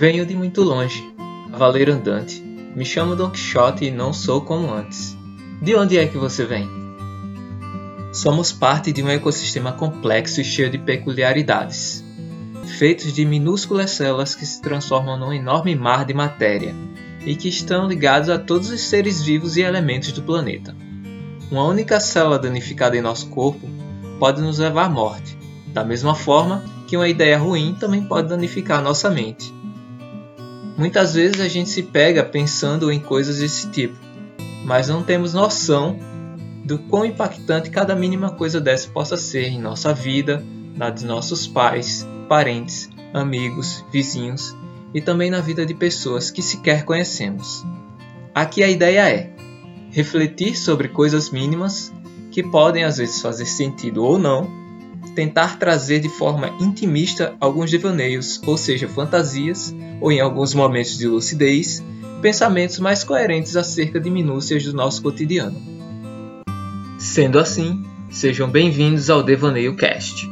Venho de muito longe, cavaleiro andante. Me chamo Don Quixote e não sou como antes. De onde é que você vem? Somos parte de um ecossistema complexo e cheio de peculiaridades, feitos de minúsculas células que se transformam num enorme mar de matéria e que estão ligados a todos os seres vivos e elementos do planeta. Uma única célula danificada em nosso corpo pode nos levar à morte, da mesma forma que uma ideia ruim também pode danificar nossa mente. Muitas vezes a gente se pega pensando em coisas desse tipo, mas não temos noção do quão impactante cada mínima coisa dessa possa ser em nossa vida, na de nossos pais, parentes, amigos, vizinhos e também na vida de pessoas que sequer conhecemos. Aqui a ideia é refletir sobre coisas mínimas que podem às vezes fazer sentido ou não tentar trazer de forma intimista alguns devaneios, ou seja, fantasias, ou em alguns momentos de lucidez, pensamentos mais coerentes acerca de minúcias do nosso cotidiano. Sendo assim, sejam bem-vindos ao Devaneio Cast.